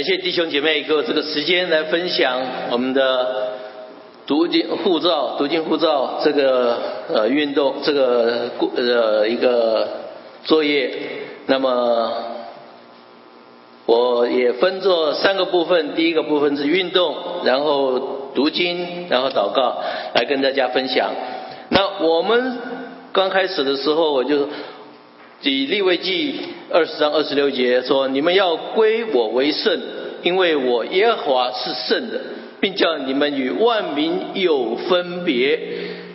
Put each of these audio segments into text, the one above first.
感谢弟兄姐妹给我这个时间来分享我们的读经护照、读经护照这个呃运动这个呃一个作业。那么我也分作三个部分，第一个部分是运动，然后读经，然后祷告，来跟大家分享。那我们刚开始的时候，我就。以立位记二十章二十六节说：“你们要归我为圣，因为我耶和华是圣的，并叫你们与万民有分别，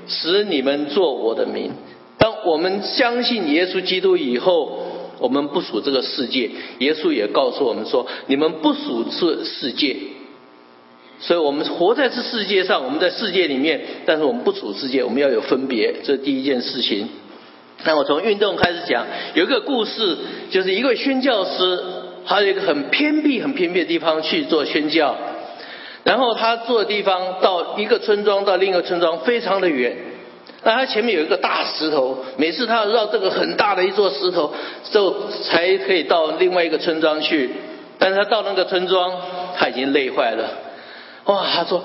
使你们做我的民。”当我们相信耶稣基督以后，我们不属这个世界。耶稣也告诉我们说：“你们不属这世界。”所以我们活在这世界上，我们在世界里面，但是我们不属世界，我们要有分别，这是第一件事情。那我从运动开始讲，有一个故事，就是一个宣教师，他有一个很偏僻、很偏僻的地方去做宣教，然后他住的地方到一个村庄到另一个村庄非常的远，那他前面有一个大石头，每次他要绕这个很大的一座石头，就才可以到另外一个村庄去，但是他到那个村庄他已经累坏了，哇，他说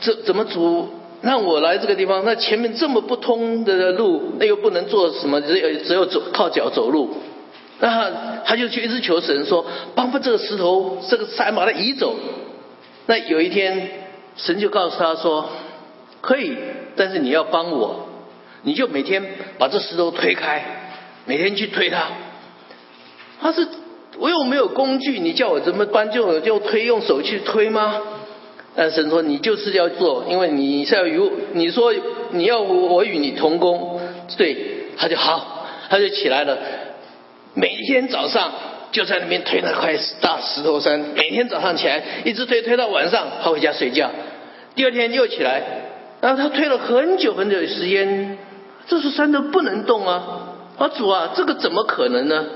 这怎么走？让我来这个地方，那前面这么不通的路，那又不能做什么，只有只有走靠脚走路。那他就去一直求神说，帮帮这个石头，这个山把它移走。那有一天，神就告诉他说，可以，但是你要帮我，你就每天把这石头推开，每天去推它。他是我又没有工具，你叫我怎么搬就就推，用手去推吗？但神说：“你就是要做，因为你是要与你说你要我与你同工，对，他就好，他就起来了。每天早上就在那边推那块大石头山，每天早上起来一直推推到晚上，他回家睡觉。第二天又起来，然后他推了很久很久的时间，这座山都不能动啊！啊主啊，这个怎么可能呢？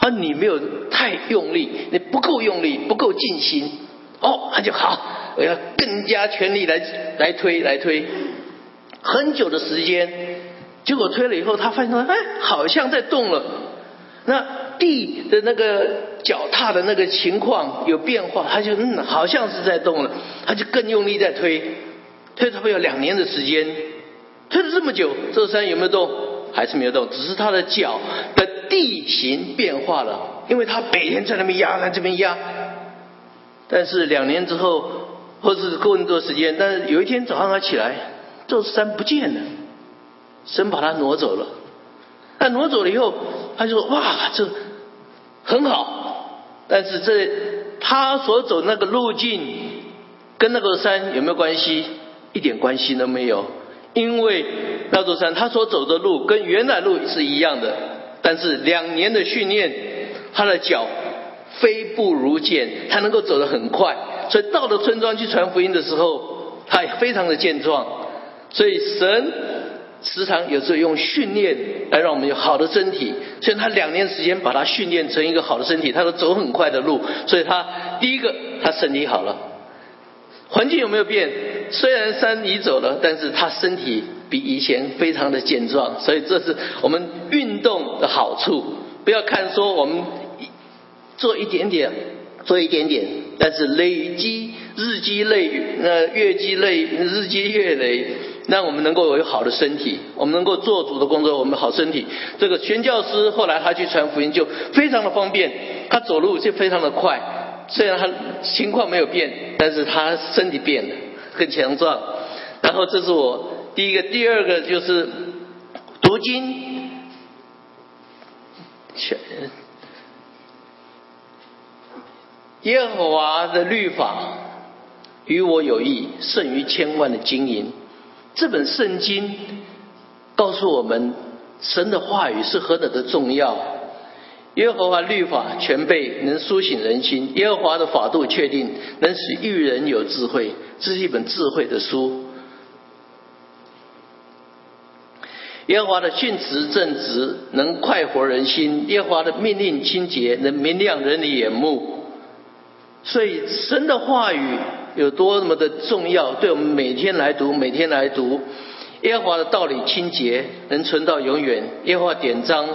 啊，你没有太用力，你不够用力，不够尽心。哦，他就好。”我要更加全力来来推来推，很久的时间，结果推了以后，他发现说，哎，好像在动了。那地的那个脚踏的那个情况有变化，他就嗯，好像是在动了，他就更用力在推，推差不多有两年的时间，推了这么久，这山有没有动？还是没有动，只是他的脚的地形变化了，因为他每天在那边压，在这边压，但是两年之后。或是更多时间，但是有一天早上他起来，这座山不见了，神把它挪走了。那挪走了以后，他就说：“哇，这很好。”但是这他所走那个路径跟那个山有没有关系？一点关系都没有，因为那座山他所走的路跟原来路是一样的，但是两年的训练，他的脚飞步如箭，他能够走得很快。所以到了村庄去传福音的时候，他也非常的健壮。所以神时常有时候用训练来让我们有好的身体。所以他两年时间把他训练成一个好的身体，他都走很快的路。所以他第一个他身体好了，环境有没有变？虽然山移走了，但是他身体比以前非常的健壮。所以这是我们运动的好处。不要看说我们做一点点，做一点点。但是累积日积累，呃月积累，日积月累，让我们能够有好的身体，我们能够做主的工作，我们好身体。这个宣教师后来他去传福音就非常的方便，他走路就非常的快，虽然他情况没有变，但是他身体变了，更强壮。然后这是我第一个，第二个就是读经，全。耶和华的律法与我有益，胜于千万的金银。这本圣经告诉我们，神的话语是何等的重要。耶和华律法全备，能苏醒人心；耶和华的法度确定，能使愚人有智慧。这是一本智慧的书。耶和华的训词正直，能快活人心；耶和华的命令清洁，能明亮人的眼目。所以神的话语有多么的重要，对我们每天来读，每天来读。耶和华的道理清洁，能存到永远。耶和华典章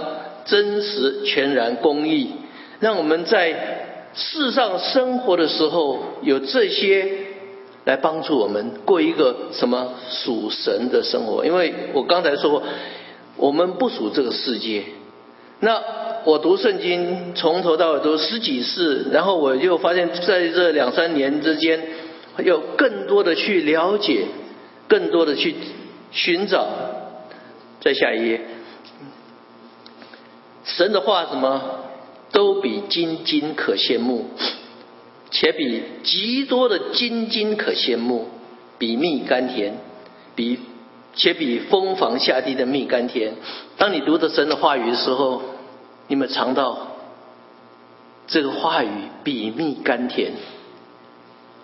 真实、全然、公义，让我们在世上生活的时候有这些来帮助我们过一个什么属神的生活？因为我刚才说过，我们不属这个世界。那我读圣经从头到尾读十几次，然后我就发现在这两三年之间，有更多的去了解，更多的去寻找。在下一页，神的话什么都比金金可羡慕，且比极多的金金可羡慕，比蜜甘甜，比。且比蜂房下地的蜜甘甜。当你读着神的话语的时候，你们尝到这个话语比蜜甘甜。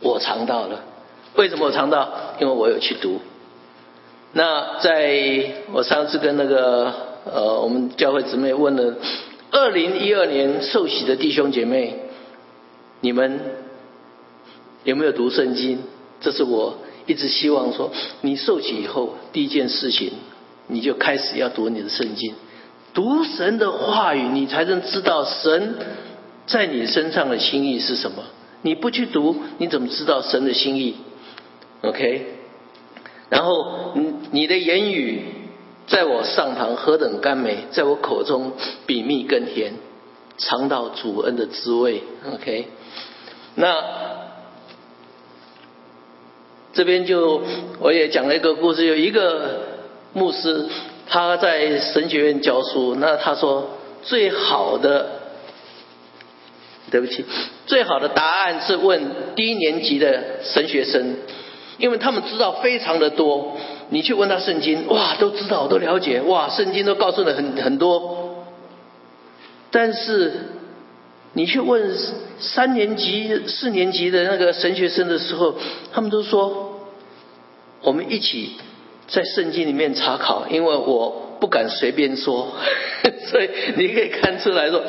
我尝到了，为什么我尝到？因为我有去读。那在我上次跟那个呃我们教会姊妹问了，二零一二年受洗的弟兄姐妹，你们有没有读圣经？这是我。一直希望说，你受洗以后第一件事情，你就开始要读你的圣经，读神的话语，你才能知道神在你身上的心意是什么。你不去读，你怎么知道神的心意？OK。然后，你你的言语在我上堂何等甘美，在我口中比蜜更甜，尝到主恩的滋味。OK。那。这边就我也讲了一个故事，有一个牧师他在神学院教书，那他说最好的，对不起，最好的答案是问低年级的神学生，因为他们知道非常的多，你去问他圣经，哇，都知道都了解，哇，圣经都告诉了很很多，但是你去问三年级、四年级的那个神学生的时候，他们都说。我们一起在圣经里面查考，因为我不敢随便说，所以你可以看出来说，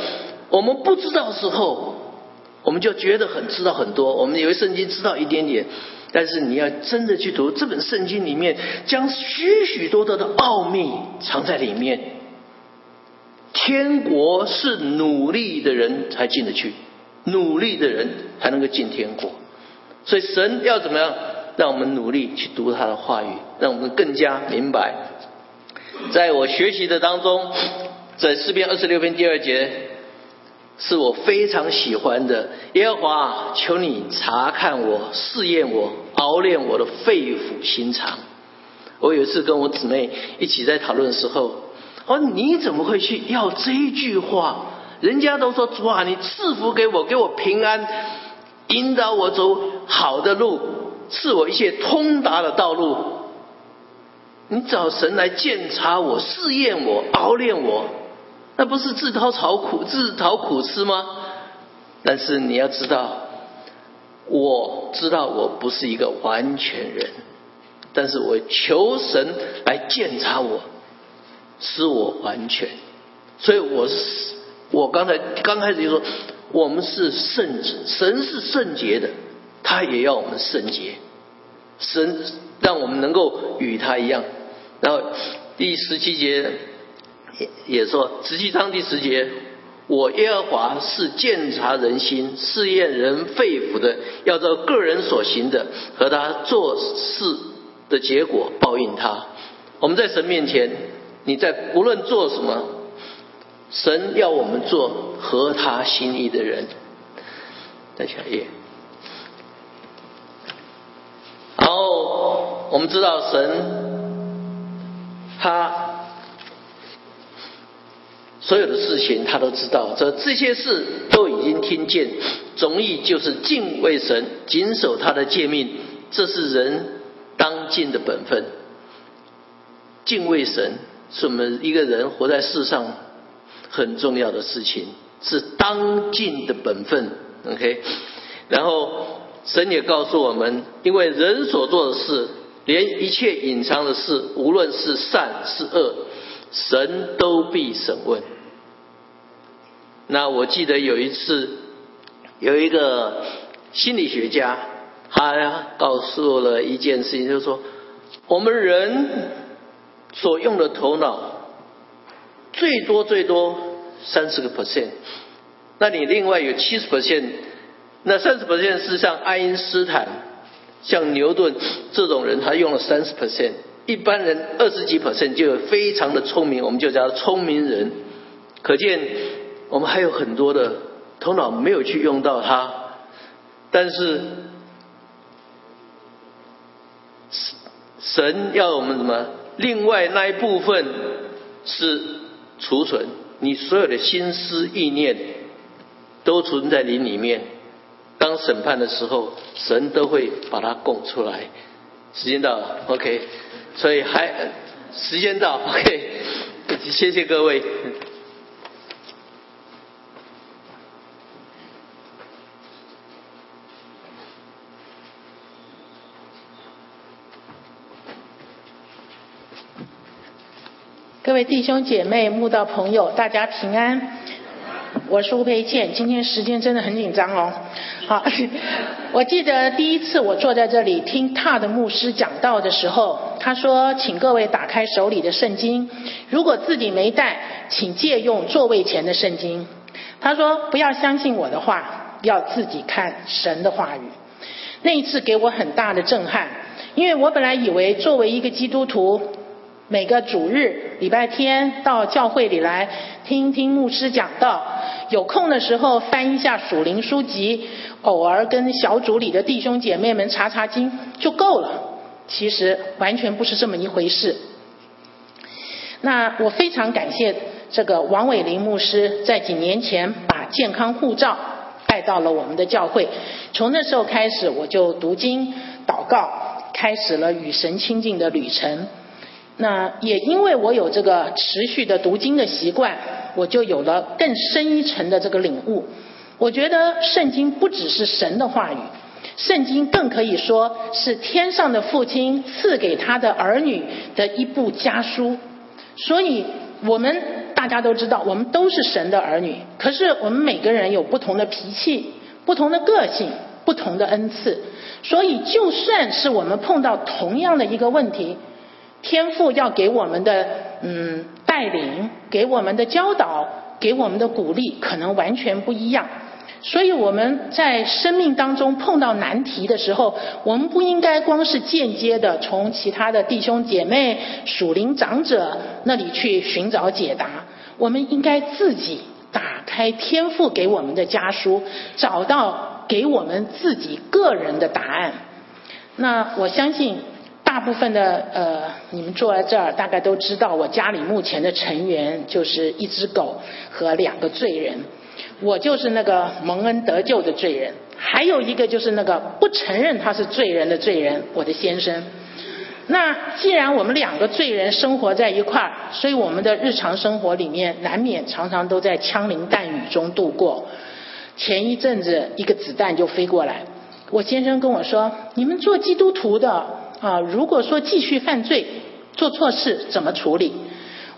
我们不知道时候，我们就觉得很知道很多，我们以为圣经知道一点点，但是你要真的去读这本圣经里面，将许许多多的奥秘藏在里面。天国是努力的人才进得去，努力的人才能够进天国，所以神要怎么样？让我们努力去读他的话语，让我们更加明白。在我学习的当中，在诗篇二十六篇第二节，是我非常喜欢的。耶和华，求你查看我，试验我，熬炼我的肺腑心肠。我有一次跟我姊妹一起在讨论的时候，我说你怎么会去要这一句话？人家都说主啊，你赐福给我，给我平安，引导我走好的路。赐我一些通达的道路。你找神来检查我、试验我、熬炼我，那不是自讨草苦、自讨苦吃吗？但是你要知道，我知道我不是一个完全人，但是我求神来检查我，使我完全。所以我是我刚才刚开始就说，我们是圣子，神是圣洁的。他也要我们圣洁，神让我们能够与他一样。然后第十七节也也说，十七章第十节，我耶和华是鉴察人心、试验人肺腑的，要照个人所行的和他做事的结果报应他。我们在神面前，你在无论做什么，神要我们做合他心意的人。再下一页。然后我们知道神，他所有的事情他都知道，这这些事都已经听见。总意就是敬畏神，谨守他的诫命，这是人当尽的本分。敬畏神是我们一个人活在世上很重要的事情，是当尽的本分。OK，然后。神也告诉我们，因为人所做的事，连一切隐藏的事，无论是善是恶，神都必审问。那我记得有一次，有一个心理学家，他告诉了一件事情，就是说，我们人所用的头脑，最多最多三十个 percent，那你另外有七十 percent。那三十 percent 是像爱因斯坦、像牛顿这种人，他用了三十 percent。一般人二十几 percent 就非常的聪明，我们就叫聪明人。可见我们还有很多的头脑没有去用到它，但是神要我们什么？另外那一部分是储存你所有的心思意念，都存在你里面。当审判的时候，神都会把它供出来。时间到了，OK。所以还时间到，OK。谢谢各位。各位弟兄姐妹、慕道朋友，大家平安。我是吴培倩，今天时间真的很紧张哦。好，我记得第一次我坐在这里听他的牧师讲道的时候，他说：“请各位打开手里的圣经，如果自己没带，请借用座位前的圣经。”他说：“不要相信我的话，要自己看神的话语。”那一次给我很大的震撼，因为我本来以为作为一个基督徒。每个主日、礼拜天到教会里来听听牧师讲道，有空的时候翻一下属灵书籍，偶尔跟小组里的弟兄姐妹们查查经就够了。其实完全不是这么一回事。那我非常感谢这个王伟林牧师，在几年前把健康护照带到了我们的教会。从那时候开始，我就读经、祷告，开始了与神亲近的旅程。那也因为我有这个持续的读经的习惯，我就有了更深一层的这个领悟。我觉得圣经不只是神的话语，圣经更可以说是天上的父亲赐给他的儿女的一部家书。所以，我们大家都知道，我们都是神的儿女。可是，我们每个人有不同的脾气、不同的个性、不同的恩赐。所以，就算是我们碰到同样的一个问题，天父要给我们的嗯带领，给我们的教导，给我们的鼓励，可能完全不一样。所以我们在生命当中碰到难题的时候，我们不应该光是间接的从其他的弟兄姐妹、属灵长者那里去寻找解答，我们应该自己打开天赋给我们的家书，找到给我们自己个人的答案。那我相信。大部分的呃，你们坐在这儿，大概都知道我家里目前的成员就是一只狗和两个罪人，我就是那个蒙恩得救的罪人，还有一个就是那个不承认他是罪人的罪人，我的先生。那既然我们两个罪人生活在一块儿，所以我们的日常生活里面难免常常都在枪林弹雨中度过。前一阵子一个子弹就飞过来，我先生跟我说：“你们做基督徒的。”啊，如果说继续犯罪、做错事怎么处理？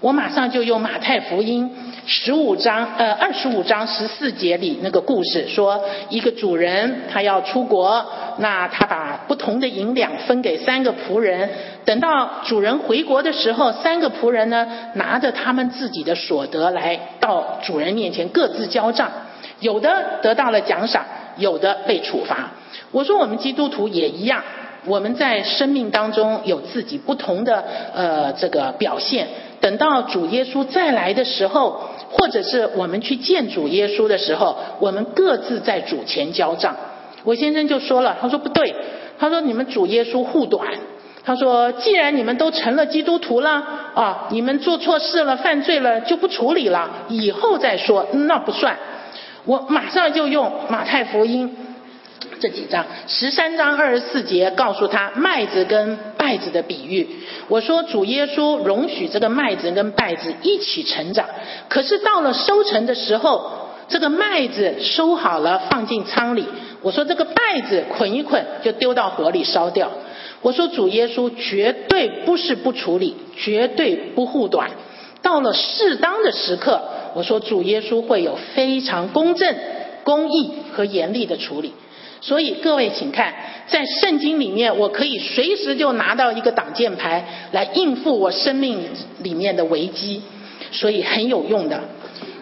我马上就用马太福音十五章呃二十五章十四节里那个故事，说一个主人他要出国，那他把不同的银两分给三个仆人，等到主人回国的时候，三个仆人呢拿着他们自己的所得来到主人面前各自交账，有的得到了奖赏，有的被处罚。我说我们基督徒也一样。我们在生命当中有自己不同的呃这个表现，等到主耶稣再来的时候，或者是我们去见主耶稣的时候，我们各自在主前交账。我先生就说了，他说不对，他说你们主耶稣护短，他说既然你们都成了基督徒了啊，你们做错事了、犯罪了就不处理了，以后再说那不算。我马上就用马太福音。这几章十三章二十四节告诉他麦子跟稗子的比喻。我说主耶稣容许这个麦子跟稗子一起成长，可是到了收成的时候，这个麦子收好了放进仓里，我说这个稗子捆一捆就丢到火里烧掉。我说主耶稣绝对不是不处理，绝对不护短。到了适当的时刻，我说主耶稣会有非常公正、公义和严厉的处理。所以各位，请看，在圣经里面，我可以随时就拿到一个挡箭牌来应付我生命里面的危机，所以很有用的。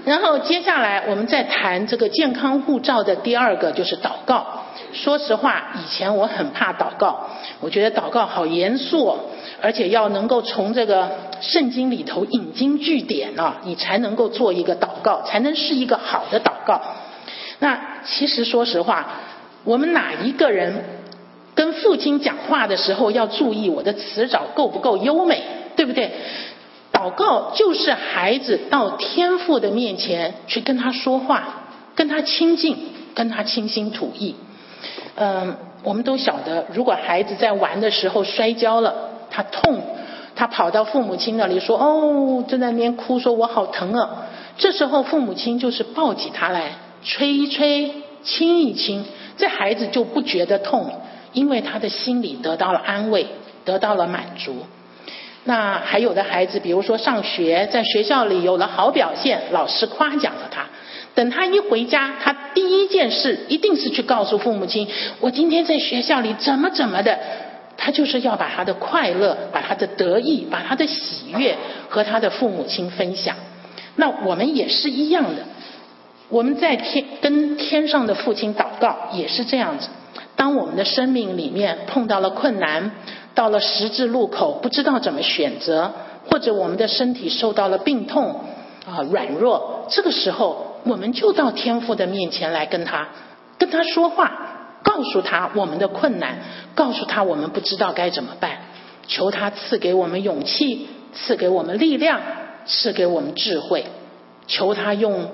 然后接下来我们再谈这个健康护照的第二个就是祷告。说实话，以前我很怕祷告，我觉得祷告好严肃，而且要能够从这个圣经里头引经据典啊，你才能够做一个祷告，才能是一个好的祷告。那其实说实话，我们哪一个人跟父亲讲话的时候要注意我的词藻够不够优美，对不对？祷告就是孩子到天父的面前去跟他说话，跟他亲近，跟他倾心吐意。嗯，我们都晓得，如果孩子在玩的时候摔跤了，他痛，他跑到父母亲那里说：“哦，在那边哭，说我好疼啊。”这时候父母亲就是抱起他来，吹一吹，亲一亲，这孩子就不觉得痛，因为他的心里得到了安慰，得到了满足。那还有的孩子，比如说上学，在学校里有了好表现，老师夸奖了他。等他一回家，他第一件事一定是去告诉父母亲：“我今天在学校里怎么怎么的。”他就是要把他的快乐、把他的得意、把他的喜悦和他的父母亲分享。那我们也是一样的，我们在天跟天上的父亲祷告也是这样子。当我们的生命里面碰到了困难，到了十字路口，不知道怎么选择，或者我们的身体受到了病痛啊软弱，这个时候。我们就到天父的面前来跟他，跟他说话，告诉他我们的困难，告诉他我们不知道该怎么办，求他赐给我们勇气，赐给我们力量，赐给我们智慧，求他用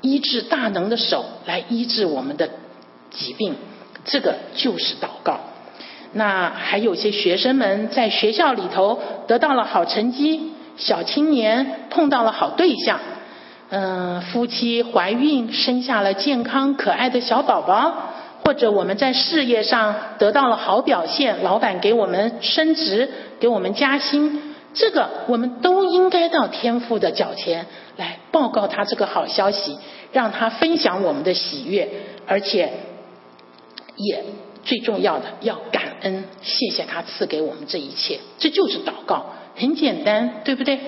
医治大能的手来医治我们的疾病，这个就是祷告。那还有些学生们在学校里头得到了好成绩，小青年碰到了好对象。嗯，夫妻怀孕生下了健康可爱的小宝宝，或者我们在事业上得到了好表现，老板给我们升职，给我们加薪，这个我们都应该到天父的脚前来报告他这个好消息，让他分享我们的喜悦，而且也最重要的要感恩，谢谢他赐给我们这一切，这就是祷告。很简单，对不对？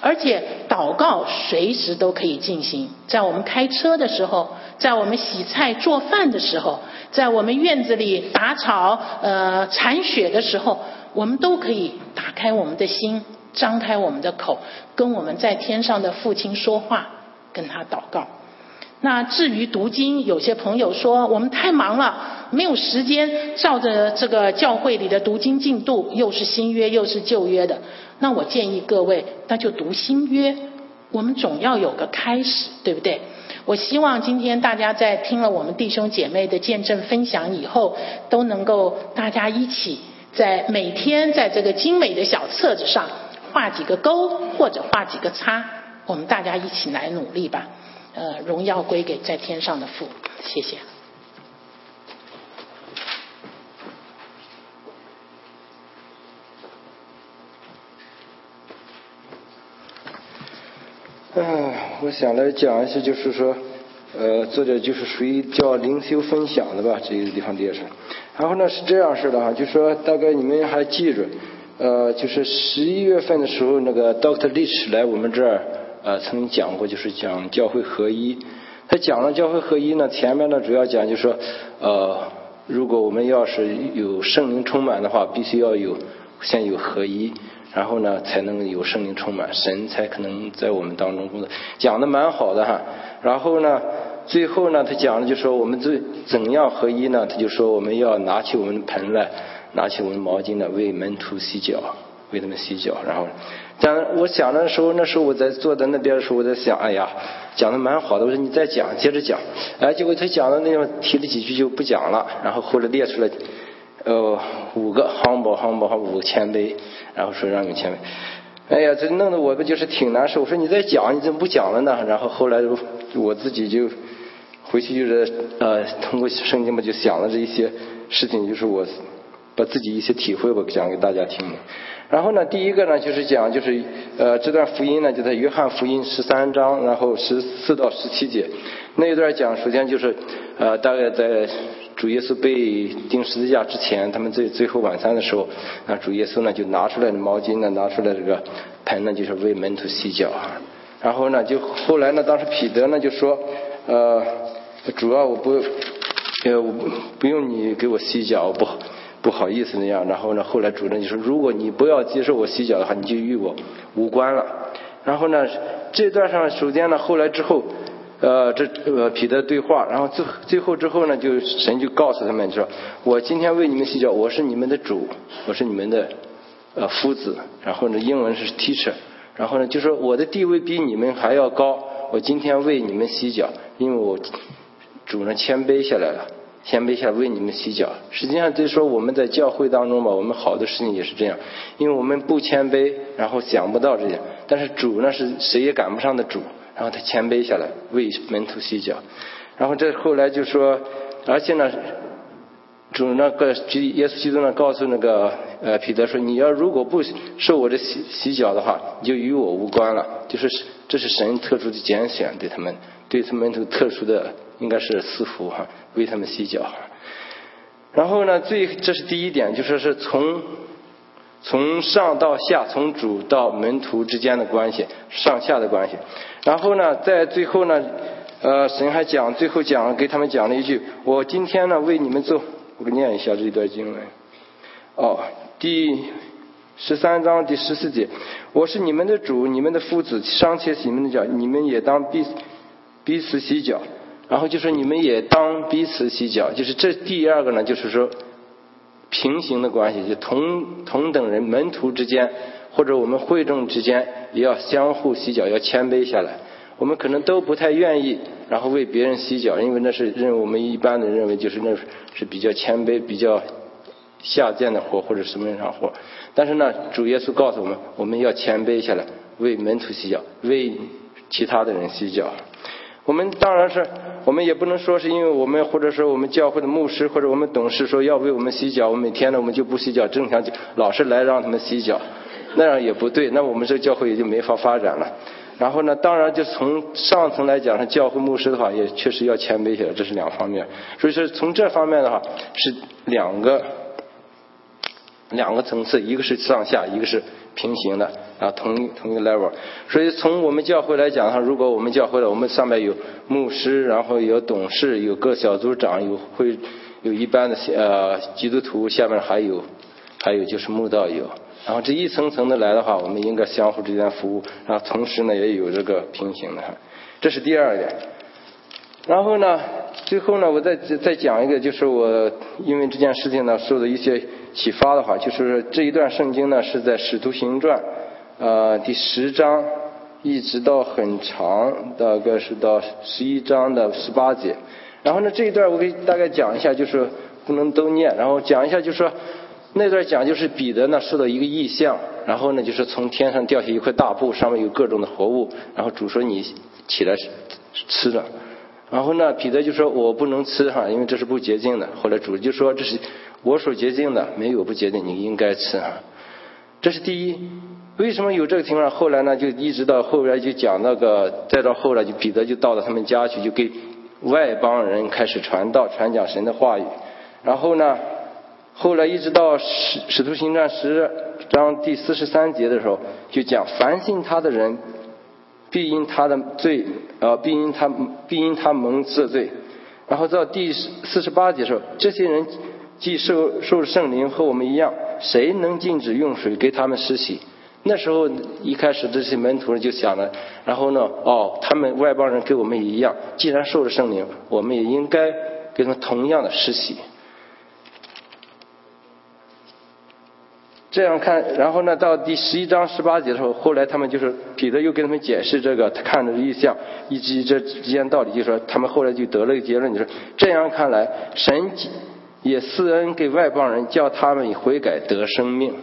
而且祷告随时都可以进行，在我们开车的时候，在我们洗菜做饭的时候，在我们院子里打草、呃铲雪的时候，我们都可以打开我们的心，张开我们的口，跟我们在天上的父亲说话，跟他祷告。那至于读经，有些朋友说我们太忙了，没有时间照着这个教会里的读经进度，又是新约又是旧约的。那我建议各位，那就读新约。我们总要有个开始，对不对？我希望今天大家在听了我们弟兄姐妹的见证分享以后，都能够大家一起在每天在这个精美的小册子上画几个勾或者画几个叉，我们大家一起来努力吧。呃，荣耀归给在天上的父，谢谢。嗯，我想来讲一下，就是说，呃，做点就是属于叫灵修分享的吧，这个地方列上。然后呢是这样式的哈，就说大概你们还记着，呃，就是十一月份的时候，那个 Doctor Lich 来我们这儿。呃，曾经讲过，就是讲教会合一。他讲了教会合一呢，前面呢主要讲就是说，呃，如果我们要是有圣灵充满的话，必须要有先有合一，然后呢才能有圣灵充满，神才可能在我们当中工作。讲的蛮好的哈。然后呢，最后呢，他讲的就说我们怎怎样合一呢？他就说我们要拿起我们的盆来，拿起我们的毛巾来为门徒洗脚，为他们洗脚，然后。讲，我想的时候，那时候我在坐在那边的时候，我在想，哎呀，讲的蛮好的。我说你再讲，接着讲。哎，结果他讲的那种提了几句就不讲了，然后后来列出来，呃，五个 humble humble 五个谦卑，然后说让你谦卑。哎呀，这弄得我不就是挺难受。我说你再讲，你怎么不讲了呢？然后后来我自己就回去就是呃，通过圣经嘛，就想了这一些事情，就是我把自己一些体会吧讲给大家听。然后呢，第一个呢就是讲，就是呃这段福音呢就在约翰福音十三章，然后十四到十七节那一段讲，首先就是呃大概在主耶稣被钉十字架之前，他们最最后晚餐的时候，那主耶稣呢就拿出来的毛巾呢，拿出来这个盆呢，就是为门徒洗脚。然后呢，就后来呢，当时彼得呢就说，呃，主要我不，呃，我不不用你给我洗脚，我不不好意思那样。然后呢，后来主任就说，如果你不要接受我洗脚的话，你就与我无关了。然后呢，这段上首先呢，后来之后，呃，这呃彼得对话，然后最最后之后呢，就神就告诉他们说，我今天为你们洗脚，我是你们的主，我是你们的呃夫子。然后呢，英文是 teacher。然后呢，就说我的地位比你们还要高，我今天为你们洗脚，因为我主呢谦卑下来了，谦卑下来为你们洗脚。实际上，就说我们在教会当中吧，我们好多事情也是这样，因为我们不谦卑，然后想不到这些。但是主呢是谁也赶不上的主，然后他谦卑下来为门徒洗脚。然后这后来就说，而且呢。主那个耶稣基督呢，告诉那个呃彼得说：“你要如果不受我的洗洗脚的话，你就与我无关了。就是这是神特殊的拣选，对他们对他们门徒特殊的应该是赐福哈，为他们洗脚。然后呢，最这是第一点，就说是从从上到下，从主到门徒之间的关系，上下的关系。然后呢，在最后呢，呃，神还讲最后讲给他们讲了一句：我今天呢为你们做。我给念一下这一段经文。哦，第十三章第十四节，我是你们的主，你们的夫子，商且洗你们的脚，你们也当彼彼此洗脚。然后就说你们也当彼此洗脚，就是这第二个呢，就是说平行的关系，就同同等人门徒之间，或者我们会众之间，也要相互洗脚，要谦卑下来。我们可能都不太愿意，然后为别人洗脚，因为那是认为我们一般的认为就是那是比较谦卑、比较下贱的活或者什么样活。但是呢，主耶稣告诉我们，我们要谦卑下来，为门徒洗脚，为其他的人洗脚。我们当然是，我们也不能说是因为我们或者说我们教会的牧师或者我们董事说要为我们洗脚，我每天呢我们就不洗脚，正常就老是来让他们洗脚，那样也不对，那我们这个教会也就没法发展了。然后呢，当然就从上层来讲，教会牧师的话，也确实要谦卑些，这是两方面。所以说从这方面的话，是两个两个层次，一个是上下，一个是平行的，啊，同同一个 level。所以从我们教会来讲的话，如果我们教会的，我们上面有牧师，然后有董事，有个小组长，有会有一般的呃基督徒，下面还有还有就是慕道友。然后这一层层的来的话，我们应该相互之间服务，然后同时呢也有这个平行的，这是第二点。然后呢，最后呢，我再再讲一个，就是我因为这件事情呢受的一些启发的话，就是这一段圣经呢是在使徒行传呃第十章一直到很长，大概是到十一章的十八节。然后呢这一段我给大概讲一下，就是不能都念，然后讲一下就是说。那段讲就是彼得呢受到一个异象，然后呢就是从天上掉下一块大布，上面有各种的活物，然后主说你起来吃了，然后呢彼得就说我不能吃哈，因为这是不洁净的。后来主就说这是我所洁净的，没有不洁净，你应该吃。这是第一，为什么有这个情况？后来呢就一直到后边就讲那个，再到后来就彼得就到了他们家去，就给外邦人开始传道，传讲神的话语，然后呢。后来一直到使使徒行传十章第四十三节的时候，就讲凡信他的人，必因他的罪，呃，必因他必因他蒙赦罪。然后到第四十八节的时候，这些人既受受圣灵和我们一样，谁能禁止用水给他们施洗？那时候一开始这些门徒就想了，然后呢，哦，他们外邦人跟我们一样，既然受了圣灵，我们也应该给他们同样的施洗。这样看，然后呢，到第十一章十八节的时候，后来他们就是彼得又跟他们解释这个他看的意象以及这之间道理，就说他们后来就得了一个结论，就是这样看来，神也赐恩给外邦人，叫他们悔改得生命。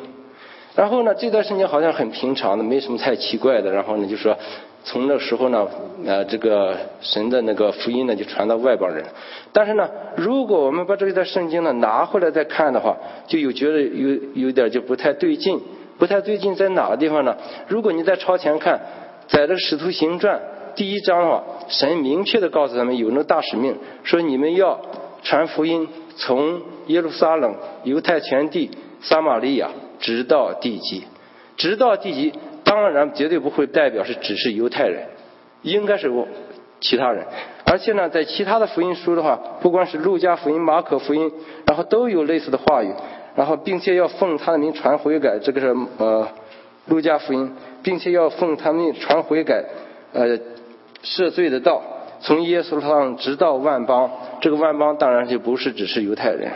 然后呢，这段时间好像很平常的，没什么太奇怪的。然后呢，就说。从那时候呢，呃，这个神的那个福音呢，就传到外邦人。但是呢，如果我们把这一段圣经呢拿回来再看的话，就有觉得有有点就不太对劲。不太对劲在哪个地方呢？如果你在朝前看，在这使徒行传第一章的话，神明确的告诉他们有那大使命，说你们要传福音，从耶路撒冷、犹太全地、撒玛利亚，直到地极，直到地极。当然绝对不会代表是只是犹太人，应该是其他人。而且呢，在其他的福音书的话，不光是路加福音、马可福音，然后都有类似的话语，然后并且要奉他的名传悔改，这个是呃路加福音，并且要奉他名传悔改，呃赦罪的道，从耶稣上直到万邦，这个万邦当然就不是只是犹太人。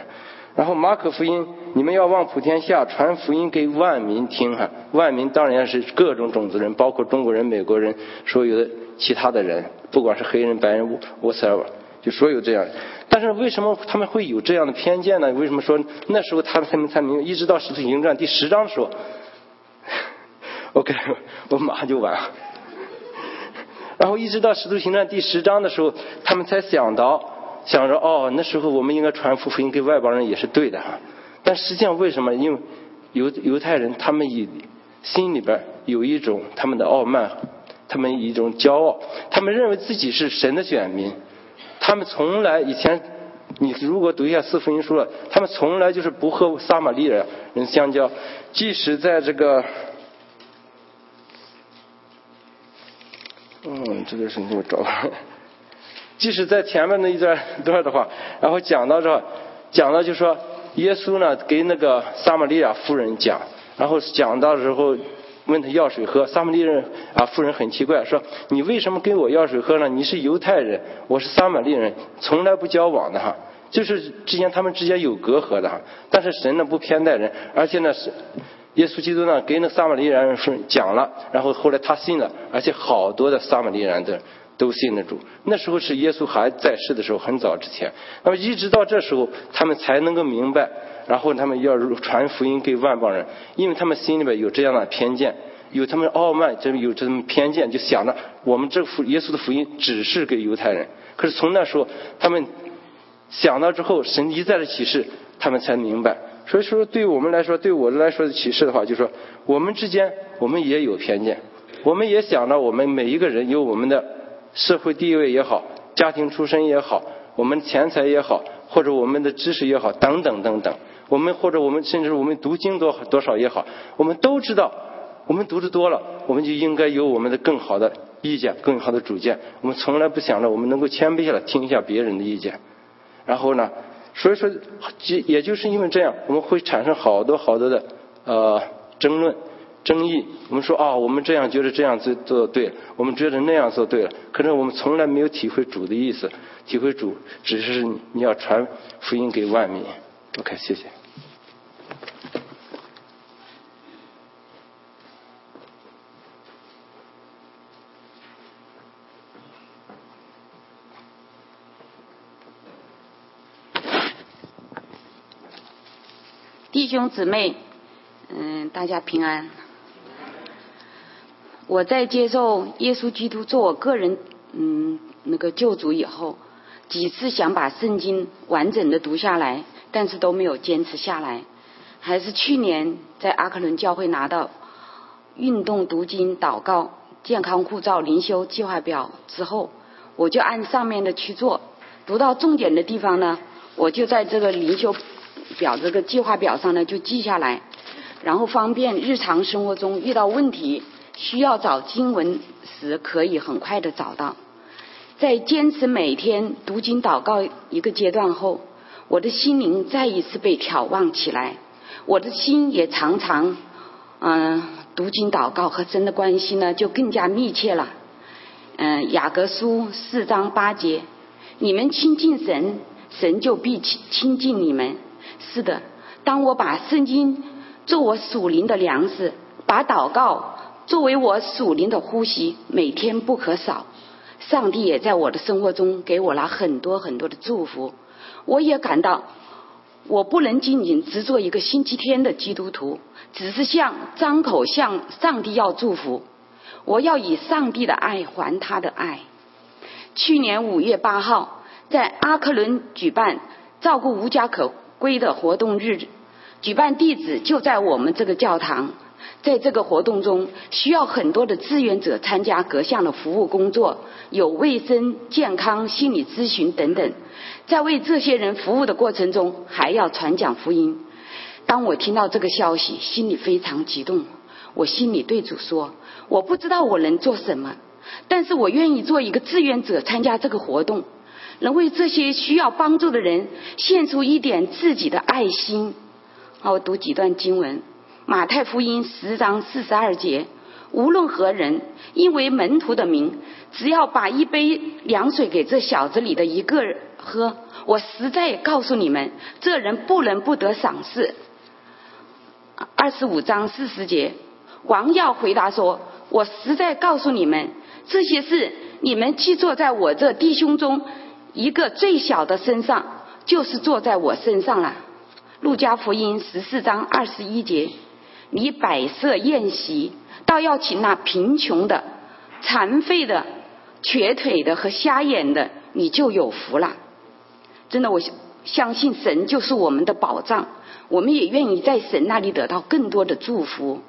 然后马可福音，你们要往普天下传福音给万民听哈，万民当然是各种种族人，包括中国人、美国人，所有的其他的人，不管是黑人、白人，whatever，就所有这样。但是为什么他们会有这样的偏见呢？为什么说那时候他们才才明白？一直到使徒行传第十章的时候，OK，我马上就完了。然后一直到使徒行传第十章的时候，他们才想到。想着哦，那时候我们应该传福音给外邦人也是对的哈。但实际上为什么？因为犹犹太人他们以心里边有一种他们的傲慢，他们一种骄傲，他们认为自己是神的选民。他们从来以前，你如果读一下四福音书了，他们从来就是不和撒玛利亚人相交，即使在这个，嗯，这个是给我找了。即使在前面那一段段的话，然后讲到这，讲到就说耶稣呢给那个撒玛利亚夫人讲，然后讲到时候问他要水喝，撒玛利亚啊夫人很奇怪，说你为什么跟我要水喝呢？你是犹太人，我是撒玛利人，从来不交往的哈，就是之前他们之间有隔阂的哈。但是神呢不偏待人，而且呢是耶稣基督呢给那撒玛利亚人说讲了，然后后来他信了，而且好多的撒玛利亚人的。都信得住。那时候是耶稣还在世的时候，很早之前。那么一直到这时候，他们才能够明白，然后他们要传福音给万邦人，因为他们心里边有这样的偏见，有他们傲慢，就有这种偏见，就想着我们这福耶稣的福音只是给犹太人。可是从那时候，他们想到之后，神一再的启示，他们才明白。所以说，对我们来说，对我来说的启示的话，就是说我们之间，我们也有偏见，我们也想着我们每一个人有我们的。社会地位也好，家庭出身也好，我们钱财也好，或者我们的知识也好，等等等等，我们或者我们甚至我们读经多多少也好，我们都知道，我们读的多了，我们就应该有我们的更好的意见，更好的主见。我们从来不想着我们能够谦卑下来听一下别人的意见，然后呢，所以说，就也就是因为这样，我们会产生好多好多的呃争论。争议，我们说啊，我们这样觉得这样做做对了，我们觉得那样做对了。可是我们从来没有体会主的意思，体会主只是你要传福音给万民。OK，谢谢。兄姊妹，嗯，大家平安。我在接受耶稣基督做我个人嗯那个救主以后，几次想把圣经完整的读下来，但是都没有坚持下来。还是去年在阿克伦教会拿到运动读经祷告健康护照灵修计划表之后，我就按上面的去做。读到重点的地方呢，我就在这个灵修表这个计划表上呢就记下来，然后方便日常生活中遇到问题。需要找经文时，可以很快的找到。在坚持每天读经祷告一个阶段后，我的心灵再一次被眺望起来，我的心也常常，嗯，读经祷告和神的关系呢就更加密切了。嗯，雅各书四章八节，你们亲近神，神就必亲亲近你们。是的，当我把圣经作我属灵的粮食，把祷告。作为我属灵的呼吸，每天不可少。上帝也在我的生活中给我了很多很多的祝福。我也感到，我不能仅仅只做一个星期天的基督徒，只是向张口向上帝要祝福。我要以上帝的爱还他的爱。去年五月八号，在阿克伦举办照顾无家可归的活动日，举办地址就在我们这个教堂。在这个活动中，需要很多的志愿者参加各项的服务工作，有卫生、健康、心理咨询等等。在为这些人服务的过程中，还要传讲福音。当我听到这个消息，心里非常激动。我心里对主说：“我不知道我能做什么，但是我愿意做一个志愿者，参加这个活动，能为这些需要帮助的人献出一点自己的爱心。”好，我读几段经文：《马太福音》十章四十二节。无论何人，因为门徒的名，只要把一杯凉水给这小子里的一个喝，我实在告诉你们，这人不能不得赏赐。二十五章四十节，王耀回答说：“我实在告诉你们，这些事你们既坐在我这弟兄中一个最小的身上，就是坐在我身上了。”路加福音十四章二十一节，你摆设宴席。倒要请那贫穷的、残废的、瘸腿的和瞎眼的，你就有福了。真的，我相信神就是我们的保障，我们也愿意在神那里得到更多的祝福。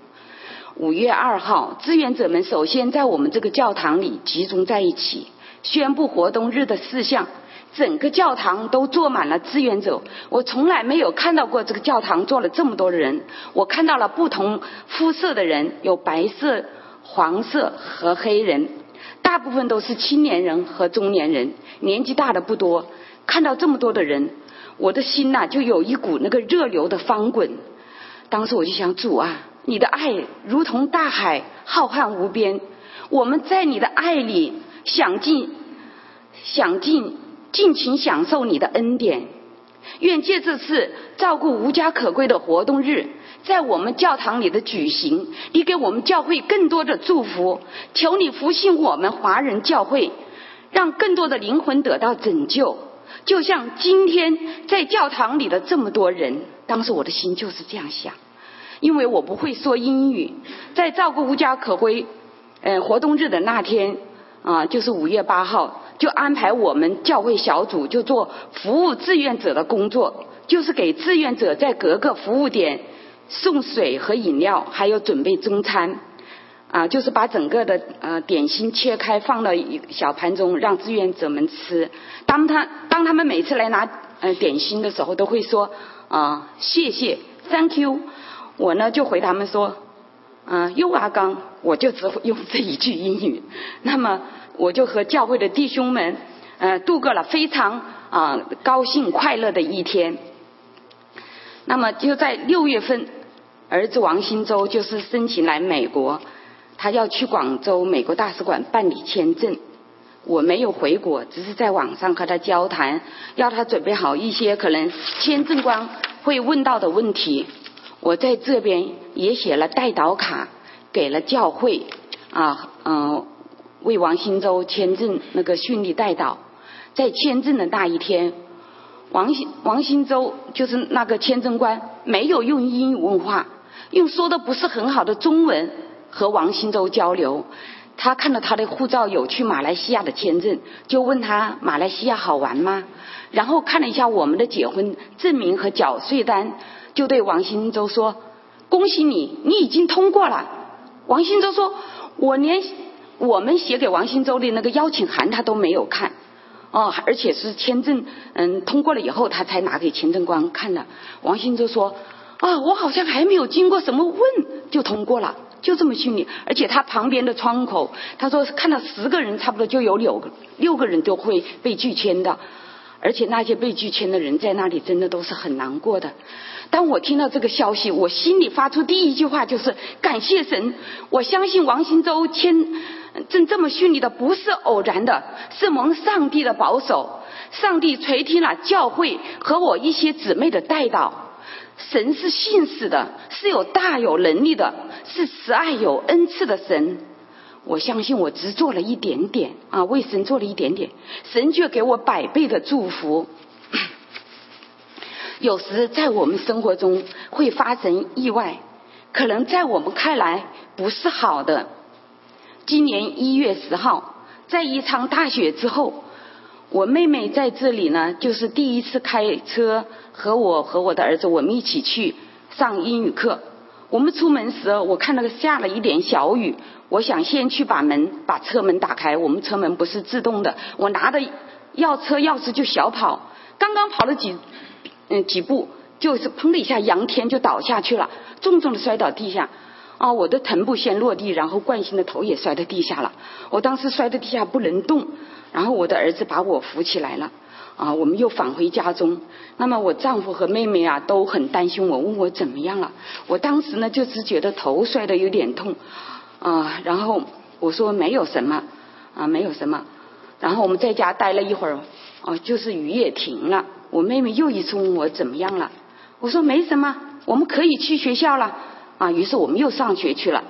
五月二号，志愿者们首先在我们这个教堂里集中在一起，宣布活动日的事项。整个教堂都坐满了志愿者，我从来没有看到过这个教堂坐了这么多的人。我看到了不同肤色的人，有白色、黄色和黑人，大部分都是青年人和中年人，年纪大的不多。看到这么多的人，我的心呐就有一股那个热流的翻滚。当时我就想，主啊，你的爱如同大海，浩瀚无边。我们在你的爱里想尽，想尽。尽情享受你的恩典，愿借这次照顾无家可归的活动日，在我们教堂里的举行，你给我们教会更多的祝福。求你福信我们华人教会，让更多的灵魂得到拯救。就像今天在教堂里的这么多人，当时我的心就是这样想，因为我不会说英语，在照顾无家可归，嗯，活动日的那天啊，就是五月八号。就安排我们教会小组就做服务志愿者的工作，就是给志愿者在各个服务点送水和饮料，还有准备中餐，啊，就是把整个的呃点心切开放到一小盘中，让志愿者们吃。当他当他们每次来拿呃点心的时候，都会说啊谢谢，Thank you。我呢就回他们说，啊，You are gone。我就只会用这一句英语。那么。我就和教会的弟兄们，呃，度过了非常啊高兴快乐的一天。那么就在六月份，儿子王新洲就是申请来美国，他要去广州美国大使馆办理签证。我没有回国，只是在网上和他交谈，要他准备好一些可能签证官会问到的问题。我在这边也写了代祷卡，给了教会啊，嗯。为王新洲签证那个顺利代导，在签证的那一天，王新王新洲就是那个签证官，没有用英语问话，用说的不是很好的中文和王新洲交流。他看到他的护照有去马来西亚的签证，就问他马来西亚好玩吗？然后看了一下我们的结婚证明和缴税单，就对王新洲说：“恭喜你，你已经通过了。”王新洲说：“我连。”我们写给王新洲的那个邀请函，他都没有看，哦，而且是签证，嗯，通过了以后，他才拿给签证官看的。王新洲说：“啊，我好像还没有经过什么问就通过了，就这么顺利。而且他旁边的窗口，他说看到十个人，差不多就有六个六个人都会被拒签的。而且那些被拒签的人在那里真的都是很难过的。当我听到这个消息，我心里发出第一句话就是感谢神。我相信王新洲签。”正这么顺利的不是偶然的，是蒙上帝的保守。上帝垂听了教会和我一些姊妹的代祷。神是信使的，是有大有能力的，是慈爱有恩赐的神。我相信我只做了一点点啊，为神做了一点点，神却给我百倍的祝福。有时在我们生活中会发生意外，可能在我们看来不是好的。今年一月十号，在一场大雪之后，我妹妹在这里呢，就是第一次开车和我和我的儿子，我们一起去上英语课。我们出门时，我看那个下了一点小雨，我想先去把门把车门打开。我们车门不是自动的，我拿着钥车钥匙就小跑，刚刚跑了几嗯几步，就是砰的一下，仰天就倒下去了，重重的摔倒地下。啊，我的臀部先落地，然后惯性的头也摔到地下了。我当时摔到地下不能动，然后我的儿子把我扶起来了。啊，我们又返回家中。那么我丈夫和妹妹啊都很担心我，问我怎么样了。我当时呢就只觉得头摔得有点痛，啊，然后我说没有什么，啊，没有什么。然后我们在家待了一会儿，啊，就是雨也停了。我妹妹又一次问我怎么样了，我说没什么，我们可以去学校了。啊，于是我们又上学去了。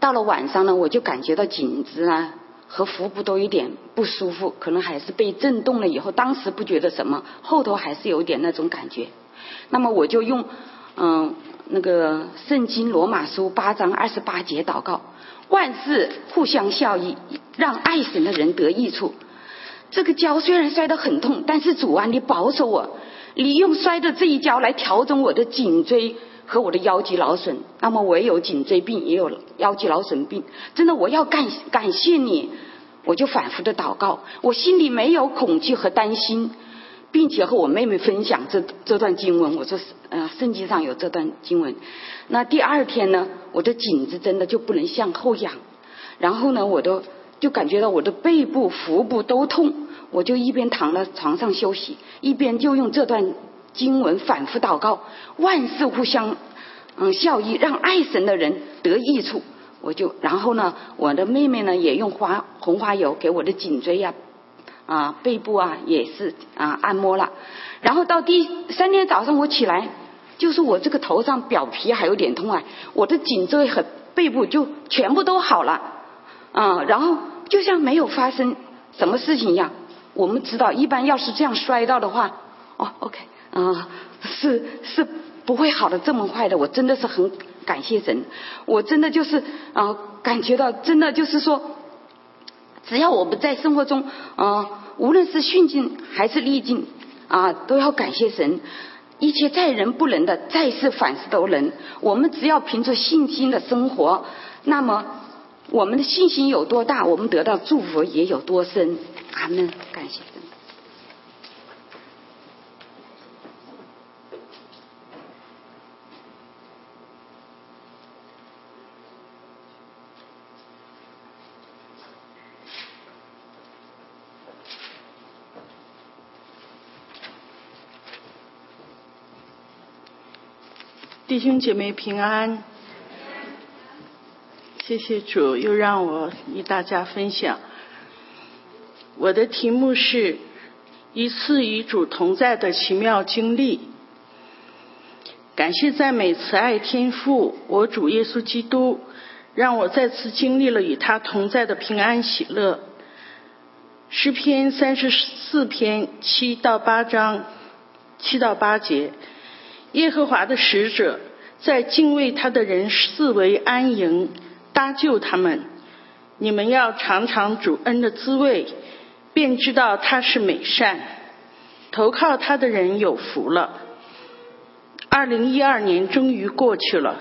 到了晚上呢，我就感觉到颈子啊。和腹部都有点不舒服，可能还是被震动了以后，当时不觉得什么，后头还是有点那种感觉。那么我就用嗯那个圣经罗马书八章二十八节祷告，万事互相效益，让爱神的人得益处。这个跤虽然摔得很痛，但是主啊，你保守我，你用摔的这一跤来调整我的颈椎。和我的腰肌劳损，那么我也有颈椎病，也有腰肌劳损病。真的，我要感感谢你，我就反复的祷告，我心里没有恐惧和担心，并且和我妹妹分享这这段经文。我说，呃，圣经上有这段经文。那第二天呢，我的颈子真的就不能向后仰，然后呢，我都就感觉到我的背部、腹部都痛，我就一边躺在床上休息，一边就用这段。经文反复祷告，万事互相嗯效益，让爱神的人得益处。我就然后呢，我的妹妹呢也用花红花油给我的颈椎呀啊背部啊也是啊按摩了。然后到第三天早上我起来，就是我这个头上表皮还有点痛啊，我的颈椎和背部就全部都好了啊，然后就像没有发生什么事情一样。我们知道，一般要是这样摔到的话，哦，OK。啊，是是不会好的这么快的，我真的是很感谢神，我真的就是啊，感觉到真的就是说，只要我们在生活中啊，无论是顺境还是逆境啊，都要感谢神，一切在人不能的，在世凡事都能。我们只要凭着信心的生活，那么我们的信心有多大，我们得到祝福也有多深。阿门，感谢。弟兄姐妹平安，谢谢主，又让我与大家分享。我的题目是一次与主同在的奇妙经历。感谢赞美慈爱天父，我主耶稣基督，让我再次经历了与他同在的平安喜乐。诗篇三十四篇七到八章，七到八节。耶和华的使者在敬畏他的人四围安营，搭救他们。你们要尝尝主恩的滋味，便知道他是美善。投靠他的人有福了。二零一二年终于过去了，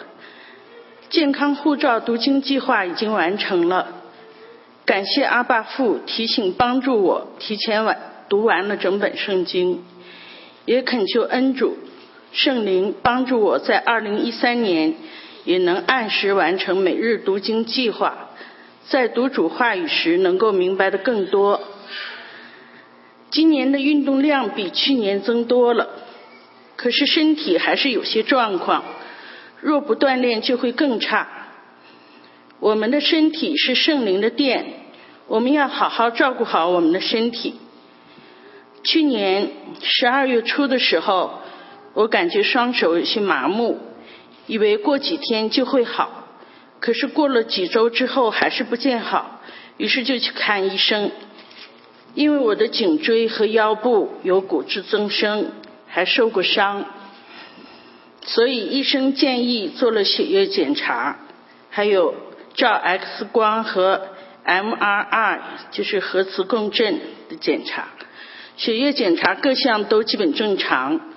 健康护照读经计划已经完成了。感谢阿爸父提醒帮助我提前完读完了整本圣经，也恳求恩主。圣灵帮助我在二零一三年也能按时完成每日读经计划，在读主话语时能够明白的更多。今年的运动量比去年增多了，可是身体还是有些状况，若不锻炼就会更差。我们的身体是圣灵的殿，我们要好好照顾好我们的身体。去年十二月初的时候。我感觉双手有些麻木，以为过几天就会好，可是过了几周之后还是不见好，于是就去看医生。因为我的颈椎和腰部有骨质增生，还受过伤，所以医生建议做了血液检查，还有照 X 光和 MRI，就是核磁共振的检查。血液检查各项都基本正常。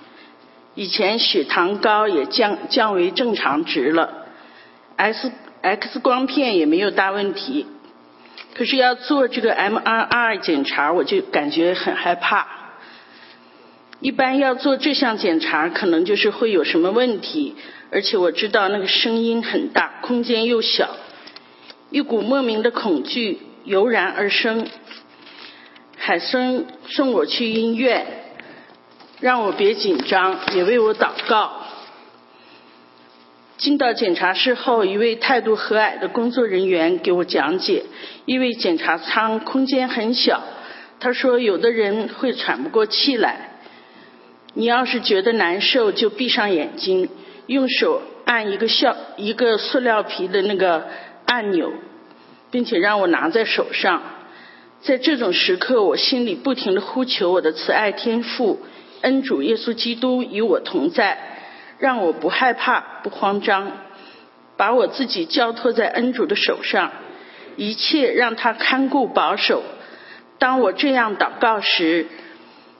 以前血糖高也降降为正常值了，X X 光片也没有大问题，可是要做这个 MRI 检查，我就感觉很害怕。一般要做这项检查，可能就是会有什么问题，而且我知道那个声音很大，空间又小，一股莫名的恐惧油然而生。海生送我去医院，让我别紧张，也为我祷告。进到检查室后，一位态度和蔼的工作人员给我讲解，因为检查舱空间很小，他说有的人会喘不过气来。你要是觉得难受，就闭上眼睛，用手按一个笑一个塑料皮的那个按钮，并且让我拿在手上。在这种时刻，我心里不停的呼求我的慈爱天父，恩主耶稣基督与我同在，让我不害怕、不慌张，把我自己交托在恩主的手上，一切让他看顾保守。当我这样祷告时，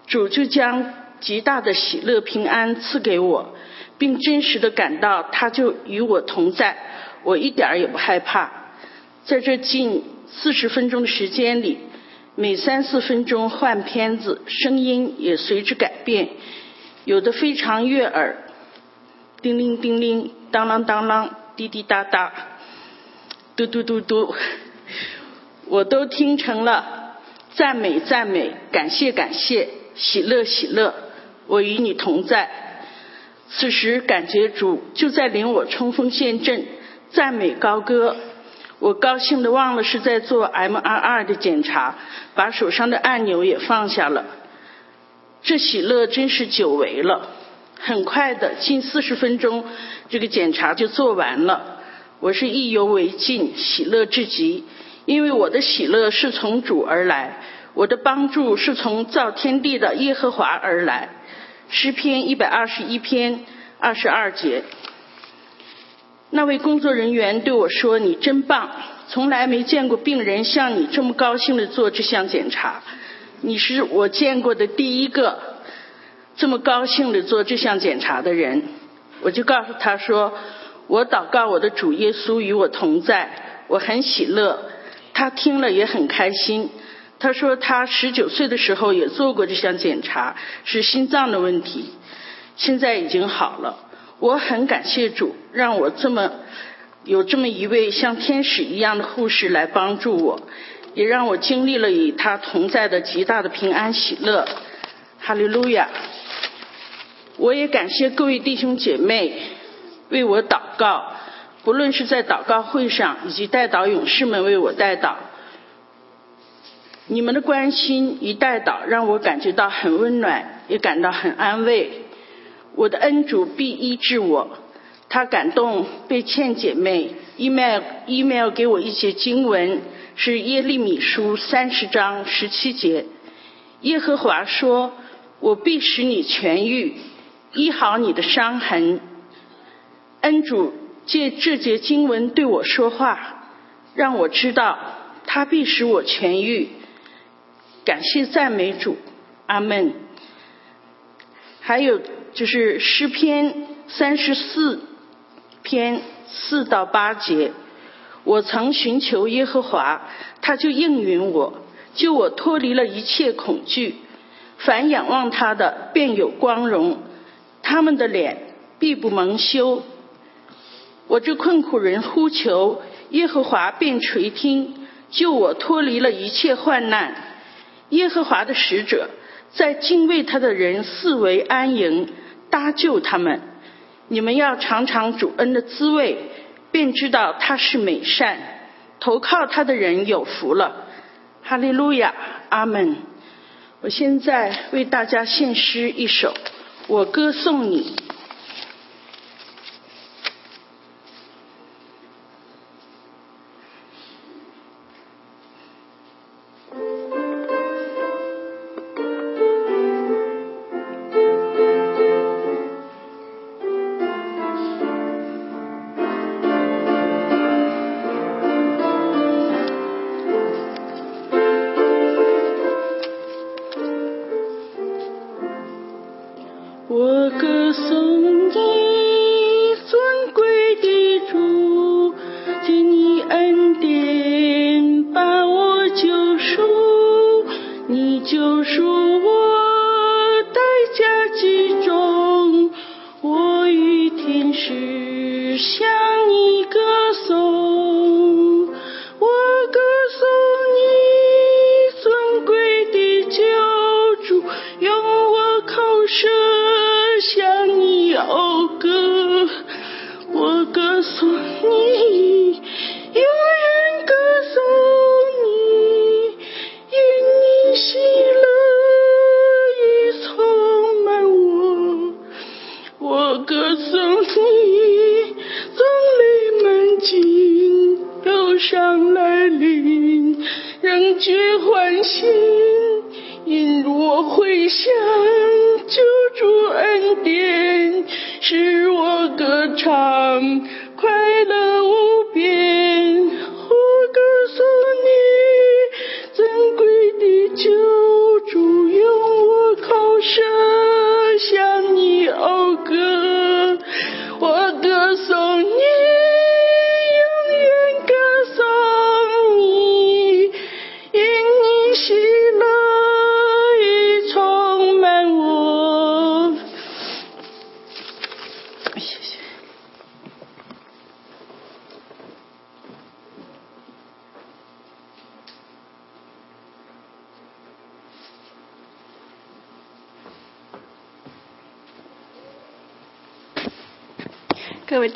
主就将极大的喜乐平安赐给我，并真实的感到他就与我同在，我一点儿也不害怕。在这近四十分钟的时间里。每三四分钟换片子，声音也随之改变，有的非常悦耳，叮铃叮铃，当啷当啷，滴滴答答，嘟嘟嘟嘟，我都听成了赞美赞美，感谢感谢，喜乐喜乐，我与你同在。此时感觉主就在领我冲锋陷阵，赞美高歌。我高兴的忘了是在做 MRI 的检查，把手上的按钮也放下了。这喜乐真是久违了。很快的，近四十分钟，这个检查就做完了。我是意犹未尽，喜乐至极，因为我的喜乐是从主而来，我的帮助是从造天地的耶和华而来。诗篇一百二十一篇二十二节。那位工作人员对我说：“你真棒，从来没见过病人像你这么高兴的做这项检查。你是我见过的第一个这么高兴的做这项检查的人。”我就告诉他说：“我祷告我的主耶稣与我同在，我很喜乐。”他听了也很开心。他说他十九岁的时候也做过这项检查，是心脏的问题，现在已经好了。我很感谢主，让我这么有这么一位像天使一样的护士来帮助我，也让我经历了与他同在的极大的平安喜乐。哈利路亚！我也感谢各位弟兄姐妹为我祷告，不论是在祷告会上，以及代祷勇士们为我代祷，你们的关心与代祷让我感觉到很温暖，也感到很安慰。我的恩主必医治我。他感动被欠姐妹 email email 给我一些经文，是耶利米书三十章十七节。耶和华说：“我必使你痊愈，医好你的伤痕。”恩主借这节经文对我说话，让我知道他必使我痊愈。感谢赞美主，阿门。还有。就是诗篇三十四篇四到八节，我曾寻求耶和华，他就应允我，救我脱离了一切恐惧。凡仰望他的，便有光荣，他们的脸必不蒙羞。我这困苦人呼求耶和华，便垂听，救我脱离了一切患难。耶和华的使者在敬畏他的人四围安营。搭救他们，你们要尝尝主恩的滋味，便知道他是美善。投靠他的人有福了。哈利路亚，阿门。我现在为大家献诗一首，我歌颂你。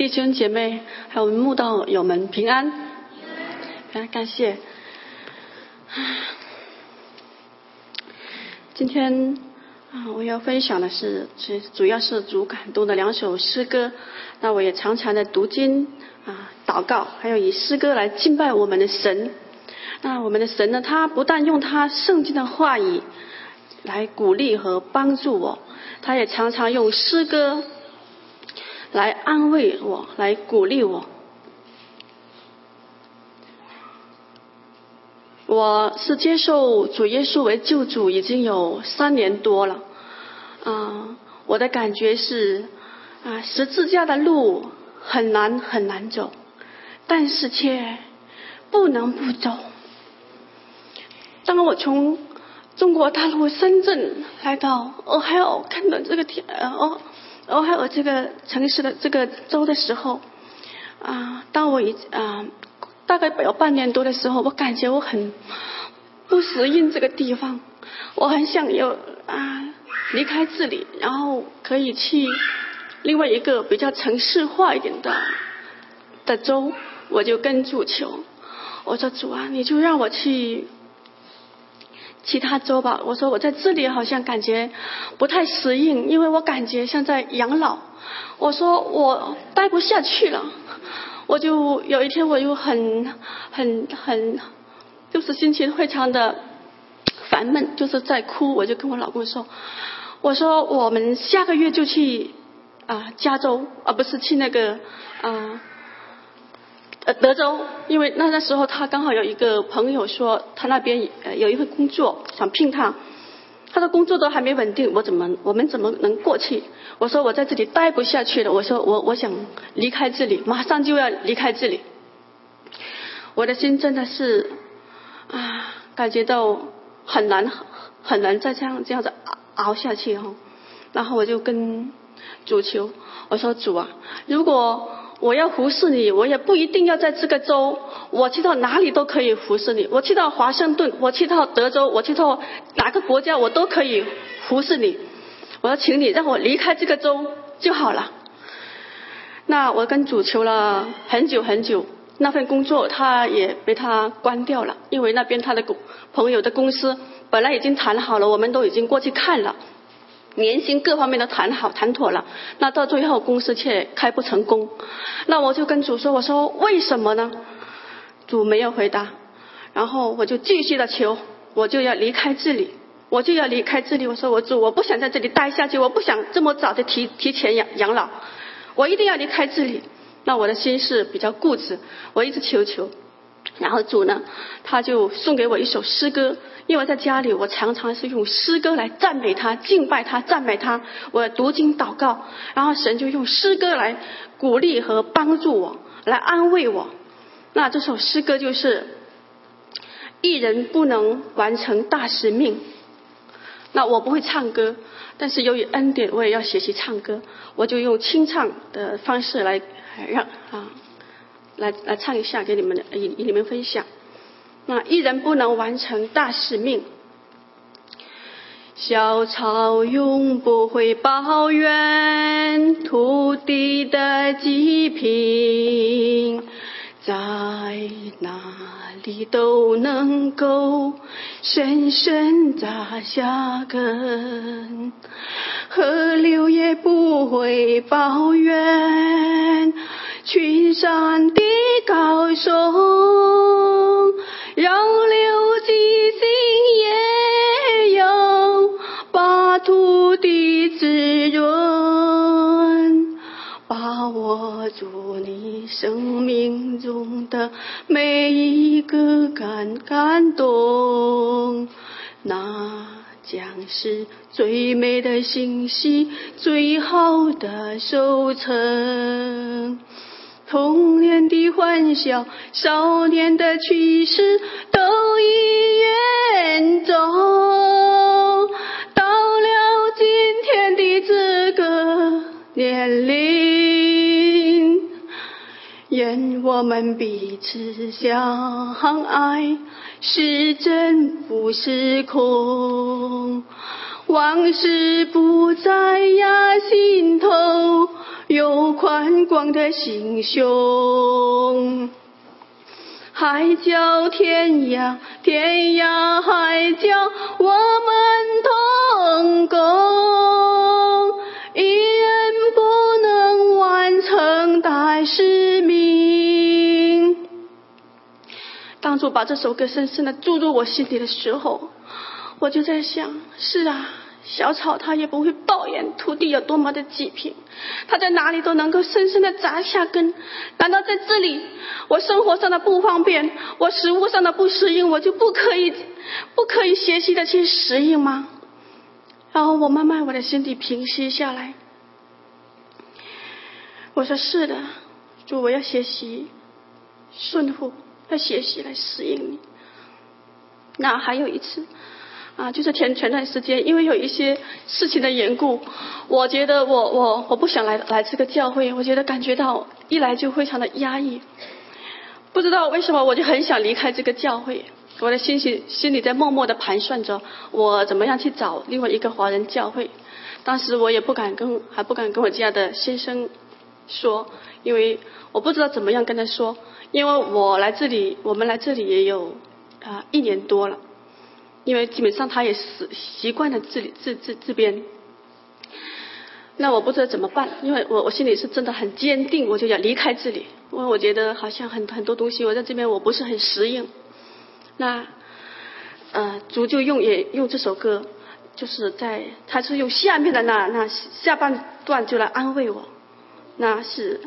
弟兄姐妹，还有我们慕道友们平安，感感谢。今天啊，我要分享的是，主主要是主感动的两首诗歌。那我也常常的读经啊、祷告，还有以诗歌来敬拜我们的神。那我们的神呢，他不但用他圣经的话语来鼓励和帮助我，他也常常用诗歌来安慰我，来鼓励我。我是接受主耶稣为救主已经有三年多了，啊、我的感觉是，啊、十字架的路很难很难走，但是却不能不走。当我从中国大陆深圳来到俄亥俄看到这个天呃俄俄亥俄这个城市的这个州的时候，啊，当我一啊大概有半年多的时候，我感觉我很不适应这个地方，我很想要啊离开这里，然后可以去另外一个比较城市化一点的的州，我就跟主求，我说主啊，你就让我去其他州吧。我说我在这里好像感觉不太适应，因为我感觉像在养老。我说我待不下去了，我就有一天我就很很很，就是心情非常的烦闷，就是在哭。我就跟我老公说，我说我们下个月就去啊、加州，而、不是去那个啊。呃德州，因为那那时候他刚好有一个朋友说他那边呃有一份工作想聘他，他的工作都还没稳定，我怎么我们怎么能过去？我说我在这里待不下去了，我说我我想离开这里，马上就要离开这里。我的心真的是啊，感觉到很难很难再这样这样子熬下去哈。然后我就跟主求，我说主啊，如果我要服侍你，我也不一定要在这个州，我去到哪里都可以服侍你。我去到华盛顿，我去到德州，我去到哪个国家，我都可以服侍你。我要请你让我离开这个州就好了。那我跟主求了很久很久，那份工作他也被他关掉了，因为那边他的朋友的公司本来已经谈好了，我们都已经过去看了。年薪各方面都谈好谈妥了，那到最后公司却开不成功，那我就跟主说，我说为什么呢？主没有回答，然后我就继续的求，我就要离开这里，我就要离开这里。我说我主，我不想在这里待下去，我不想这么早的提提前养养老，我一定要离开这里。那我的心是比较固执，我一直求求，然后主呢，他就送给我一首诗歌。因为在家里，我常常是用诗歌来赞美他、敬拜他、赞美他。我读经祷告，然后神就用诗歌来鼓励和帮助我，来安慰我。那这首诗歌就是：一人不能完成大使命，那我不会唱歌，但是由于恩典，我也要学习唱歌，我就用清唱的方式来让啊，来来唱一下给你们的，与与你们分享。那一人不能完成大使命，小草永不会抱怨土地的疾病，在哪里都能够深深扎下根，河流也不会抱怨群山的高耸，让流几心也有把土地滋润。把握住你生命中的每一个感感动，那将是最美的信息，最好的收成。童年的欢笑，少年的趣事，都已远走。到了今天的这个年龄，愿我们彼此相爱，是真不是空。往事不再压心头，有宽广的心胸。海角天涯，天涯海角，我们同工。一人不能完成大使命。当初把这首歌深深的注入我心里的时候，我就在想：是啊，小草它也不会抱怨土地有多么的疾病，它在哪里都能够深深的扎下根。难道在这里，我生活上的不方便，我食物上的不适应，我就不可以不可以学习的去适应吗？然后我慢慢我的心底平息下来，我说是的，主，我要学习顺服，要学习来适应你。那还有一次。啊，就是前前段时间，因为有一些事情的缘故，我觉得我我我不想来来这个教会，我觉得感觉到一来就非常的压抑，不知道为什么我就很想离开这个教会，我的心心心里在默默的盘算着我怎么样去找另外一个华人教会，当时我也不敢跟还不敢跟我家的先生说，因为我不知道怎么样跟他说，因为我来这里我们来这里也有啊一年多了。因为基本上他也是习惯了这里这这这边，那我不知道怎么办，因为我我心里是真的很坚定，我就要离开这里，因为我觉得好像很很多东西我在这边我不是很适应。那呃，主就用也用这首歌，就是在他是用下面的那那下半段就来安慰我，那是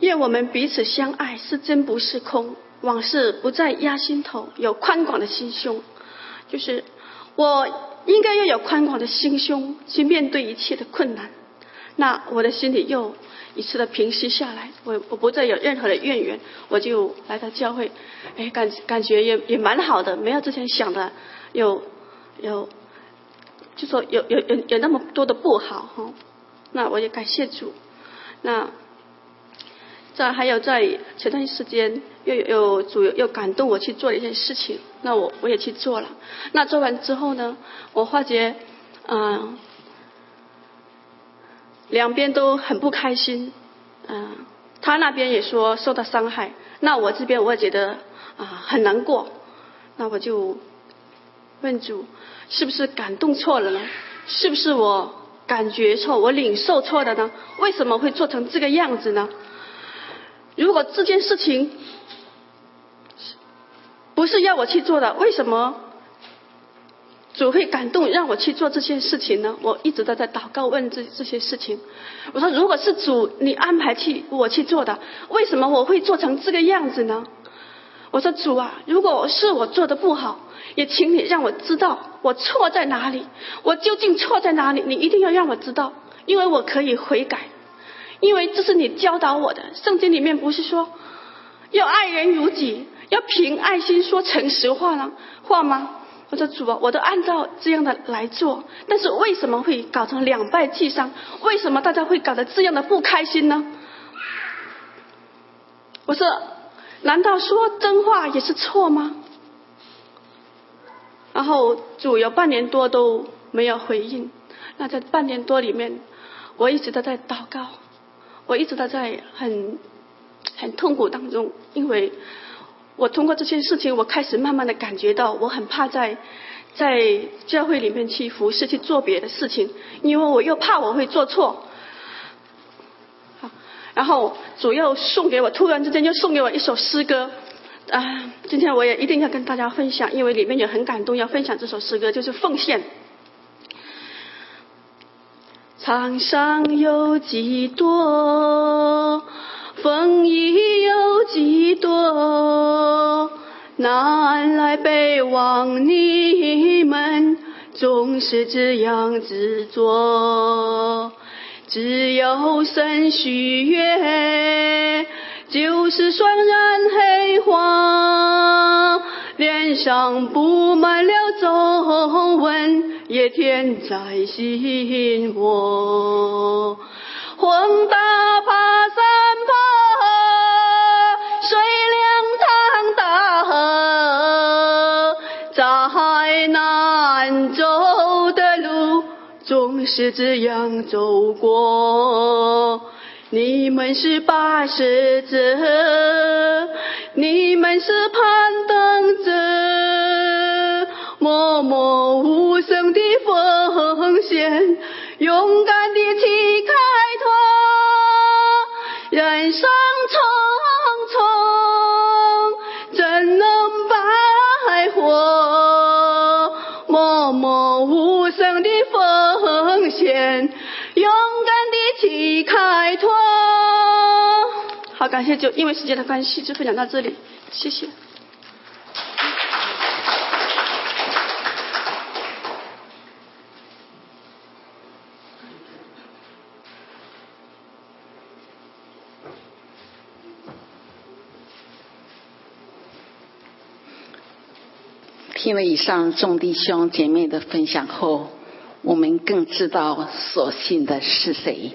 愿我们彼此相爱，是真不是空。往事不再压心头，有宽广的心胸，就是我应该要有宽广的心胸去面对一切的困难。那我的心里又一次的平息下来，我我不再有任何的怨言，我就来到教会，哎，感感觉也也蛮好的，没有之前想的有有，就说有有有有那么多的不好哈。那我也感谢主，那。在还有在前段时间又有主又感动我去做一件事情，那我我也去做了。那做完之后呢，我发觉，嗯，两边都很不开心，嗯，他那边也说受到伤害，那我这边我也觉得啊很难过。那我就问主，是不是感动错了呢？是不是我感觉错，我领受错的呢？为什么会做成这个样子呢？如果这件事情不是要我去做的，为什么主会感动让我去做这件事情呢？我一直都在祷告问这这些事情。我说，如果是主你安排去我去做的，为什么我会做成这个样子呢？我说主啊，如果是我做的不好，也请你让我知道我错在哪里，我究竟错在哪里？你一定要让我知道，因为我可以悔改。因为这是你教导我的，圣经里面不是说要爱人如己，要凭爱心说诚实话呢话吗？我说主啊，我都按照这样的来做，但是为什么会搞成两败俱伤？为什么大家会搞得这样的不开心呢？我说，难道说真话也是错吗？然后主有半年多都没有回应，那在半年多里面，我一直都在祷告，我一直都在很很痛苦当中，因为我通过这件事情，我开始慢慢的感觉到，我很怕在在教会里面去服侍去做别的事情，因为我又怕我会做错。好，然后主要送给我，突然之间又送给我一首诗歌。啊，今天我也一定要跟大家分享，因为里面也很感动，要分享这首诗歌，就是奉献。苍上有几多，风雨有几多，南来北往，你们总是这样子做，只有神许愿。就是双染黑花，脸上布满了皱纹，也填在心窝。风大爬山坡，水凉淌大河，在难走的路，总是这样走过。你们是把使者，你们是攀登者，默默无勇敢的去开拓，人生匆匆，怎能白活？默默无声的奉献，勇敢的去开拓。好，感谢就因为时间的关系，就分享到这里，谢谢。听了以上众弟兄姐妹的分享后，我们更知道所信的是谁。